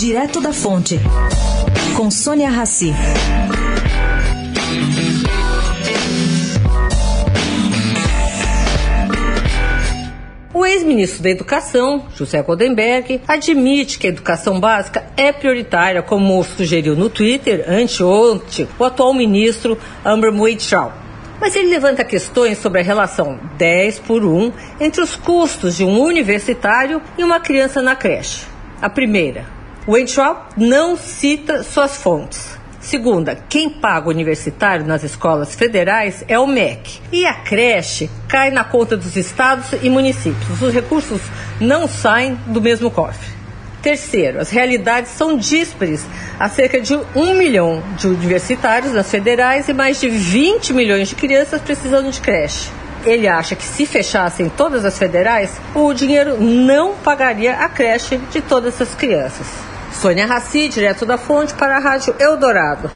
Direto da Fonte, com Sônia Rassi. O ex-ministro da Educação, José Goldenberg, admite que a educação básica é prioritária, como sugeriu no Twitter, anteontem, o atual ministro Amber Muichal. Mas ele levanta questões sobre a relação 10 por 1 entre os custos de um universitário e uma criança na creche. A primeira, o Weintraub não cita suas fontes. Segunda, quem paga o universitário nas escolas federais é o MEC. E a creche cai na conta dos estados e municípios. Os recursos não saem do mesmo cofre. Terceiro, as realidades são díspares. Há cerca de um milhão de universitários nas federais e mais de 20 milhões de crianças precisando de creche. Ele acha que se fechassem todas as federais, o dinheiro não pagaria a creche de todas essas crianças. Sônia Raci, direto da fonte, para a Rádio Eldorado.